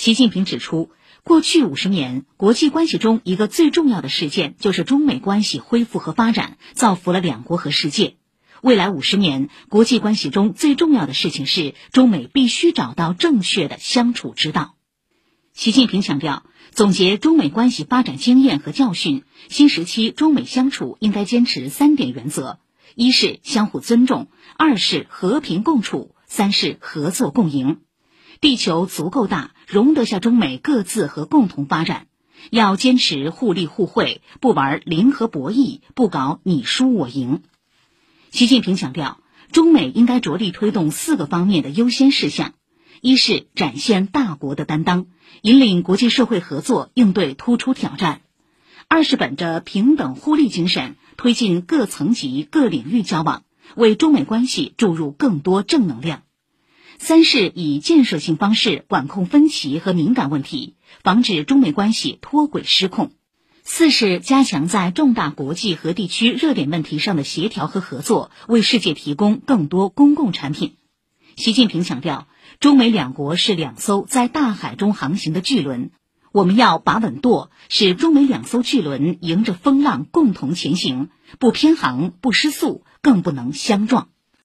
习近平指出，过去五十年，国际关系中一个最重要的事件就是中美关系恢复和发展，造福了两国和世界。未来五十年，国际关系中最重要的事情是中美必须找到正确的相处之道。习近平强调，总结中美关系发展经验和教训，新时期中美相处应该坚持三点原则：一是相互尊重，二是和平共处，三是合作共赢。地球足够大，容得下中美各自和共同发展。要坚持互利互惠，不玩零和博弈，不搞你输我赢。习近平强调，中美应该着力推动四个方面的优先事项：一是展现大国的担当，引领国际社会合作应对突出挑战；二是本着平等互利精神，推进各层级、各领域交往，为中美关系注入更多正能量；三是以建设性方式管控分歧和敏感问题，防止中美关系脱轨失控。四是加强在重大国际和地区热点问题上的协调和合作，为世界提供更多公共产品。习近平强调，中美两国是两艘在大海中航行的巨轮，我们要把稳舵，使中美两艘巨轮迎着风浪共同前行，不偏航，不失速，更不能相撞。